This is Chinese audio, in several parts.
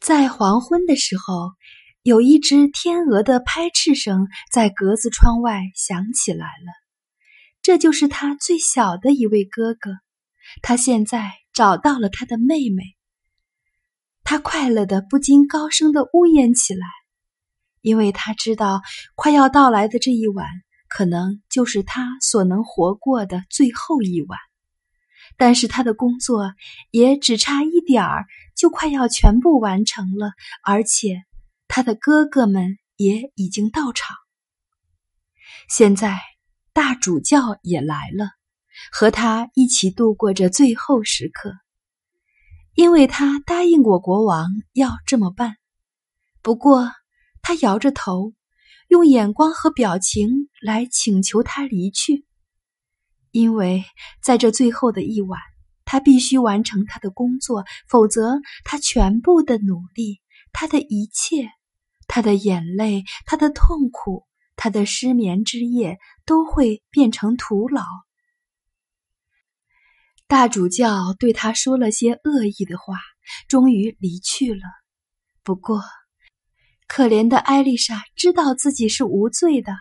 在黄昏的时候，有一只天鹅的拍翅声在格子窗外响起来了。这就是他最小的一位哥哥，他现在找到了他的妹妹。他快乐的不禁高声的呜咽起来，因为他知道快要到来的这一晚，可能就是他所能活过的最后一晚。但是他的工作也只差一点儿，就快要全部完成了，而且他的哥哥们也已经到场。现在大主教也来了，和他一起度过这最后时刻，因为他答应过国王要这么办。不过他摇着头，用眼光和表情来请求他离去。因为在这最后的一晚，他必须完成他的工作，否则他全部的努力、他的一切、他的眼泪、他的痛苦、他的失眠之夜都会变成徒劳。大主教对他说了些恶意的话，终于离去了。不过，可怜的艾丽莎知道自己是无罪的，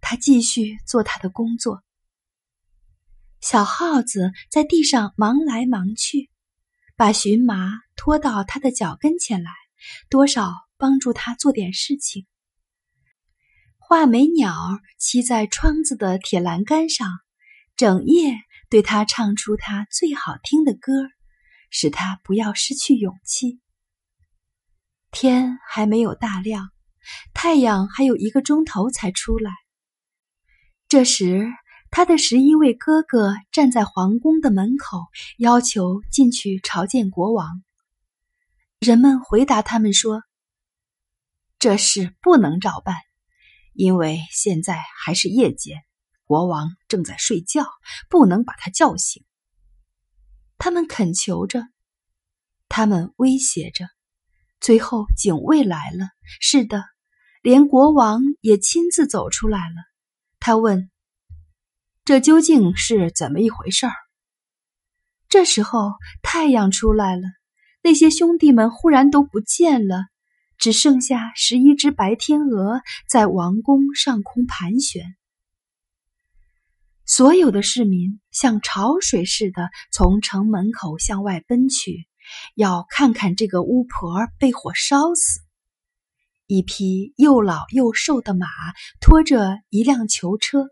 她继续做她的工作。小耗子在地上忙来忙去，把荨麻拖到他的脚跟前来，多少帮助他做点事情。画眉鸟骑在窗子的铁栏杆上，整夜对他唱出他最好听的歌，使他不要失去勇气。天还没有大亮，太阳还有一个钟头才出来。这时。他的十一位哥哥站在皇宫的门口，要求进去朝见国王。人们回答他们说：“这事不能照办，因为现在还是夜间，国王正在睡觉，不能把他叫醒。”他们恳求着，他们威胁着，最后警卫来了。是的，连国王也亲自走出来了。他问。这究竟是怎么一回事儿？这时候太阳出来了，那些兄弟们忽然都不见了，只剩下十一只白天鹅在王宫上空盘旋。所有的市民像潮水似的从城门口向外奔去，要看看这个巫婆被火烧死。一匹又老又瘦的马拖着一辆囚车，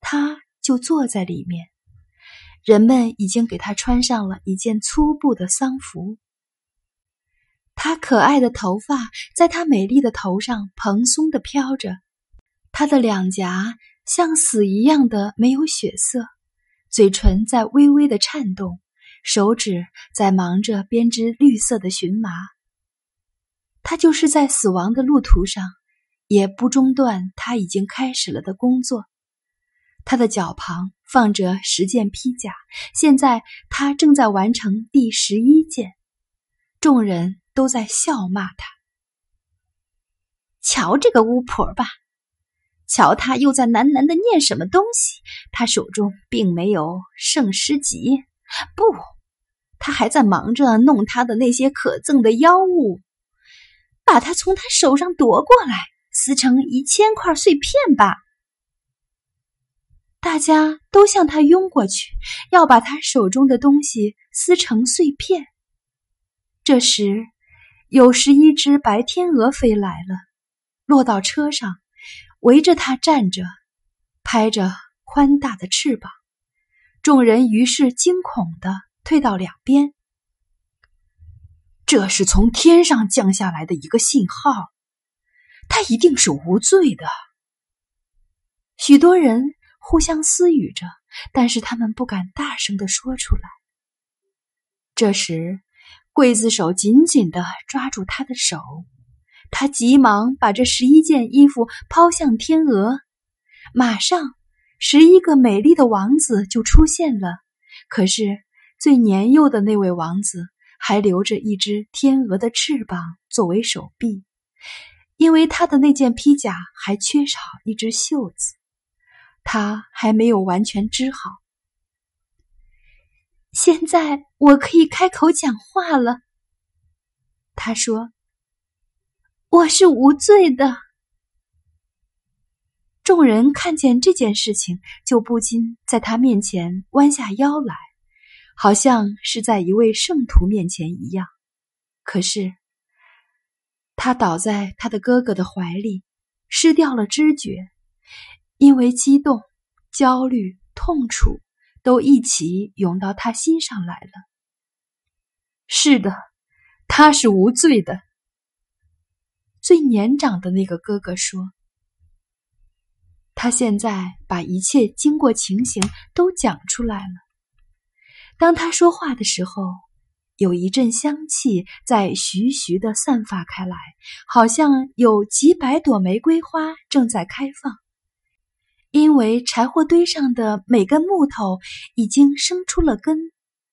他。就坐在里面，人们已经给他穿上了一件粗布的丧服。他可爱的头发在他美丽的头上蓬松的飘着，他的两颊像死一样的没有血色，嘴唇在微微的颤动，手指在忙着编织绿色的荨麻。他就是在死亡的路途上，也不中断他已经开始了的工作。他的脚旁放着十件披甲，现在他正在完成第十一件。众人都在笑骂他。瞧这个巫婆吧，瞧她又在喃喃的念什么东西。她手中并没有圣诗集，不，她还在忙着弄她的那些可憎的妖物，把它从她手上夺过来，撕成一千块碎片吧。大家都向他拥过去，要把他手中的东西撕成碎片。这时，有十一只白天鹅飞来了，落到车上，围着他站着，拍着宽大的翅膀。众人于是惊恐的退到两边。这是从天上降下来的一个信号，他一定是无罪的。许多人。互相私语着，但是他们不敢大声的说出来。这时，刽子手紧紧的抓住他的手，他急忙把这十一件衣服抛向天鹅，马上，十一个美丽的王子就出现了。可是，最年幼的那位王子还留着一只天鹅的翅膀作为手臂，因为他的那件披甲还缺少一只袖子。他还没有完全织好。现在我可以开口讲话了。他说：“我是无罪的。”众人看见这件事情，就不禁在他面前弯下腰来，好像是在一位圣徒面前一样。可是，他倒在他的哥哥的怀里，失掉了知觉，因为激动、焦虑、痛楚都一起涌到他心上来了。是的，他是无罪的。最年长的那个哥哥说。他现在把一切经过情形都讲出来了。当他说话的时候，有一阵香气在徐徐的散发开来，好像有几百朵玫瑰花正在开放。因为柴火堆上的每根木头已经生出了根，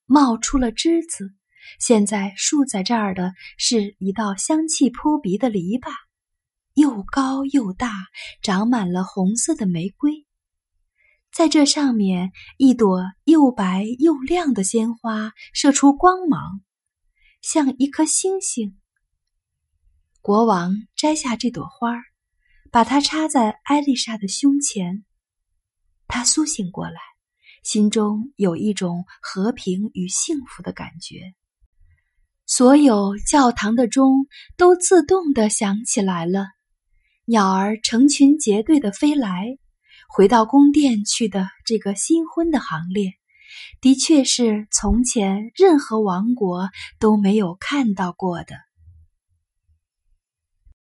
冒出了枝子。现在竖在这儿的是一道香气扑鼻的篱笆。又高又大，长满了红色的玫瑰，在这上面，一朵又白又亮的鲜花射出光芒，像一颗星星。国王摘下这朵花，把它插在艾丽莎的胸前。他苏醒过来，心中有一种和平与幸福的感觉。所有教堂的钟都自动的响起来了。鸟儿成群结队的飞来，回到宫殿去的这个新婚的行列，的确是从前任何王国都没有看到过的。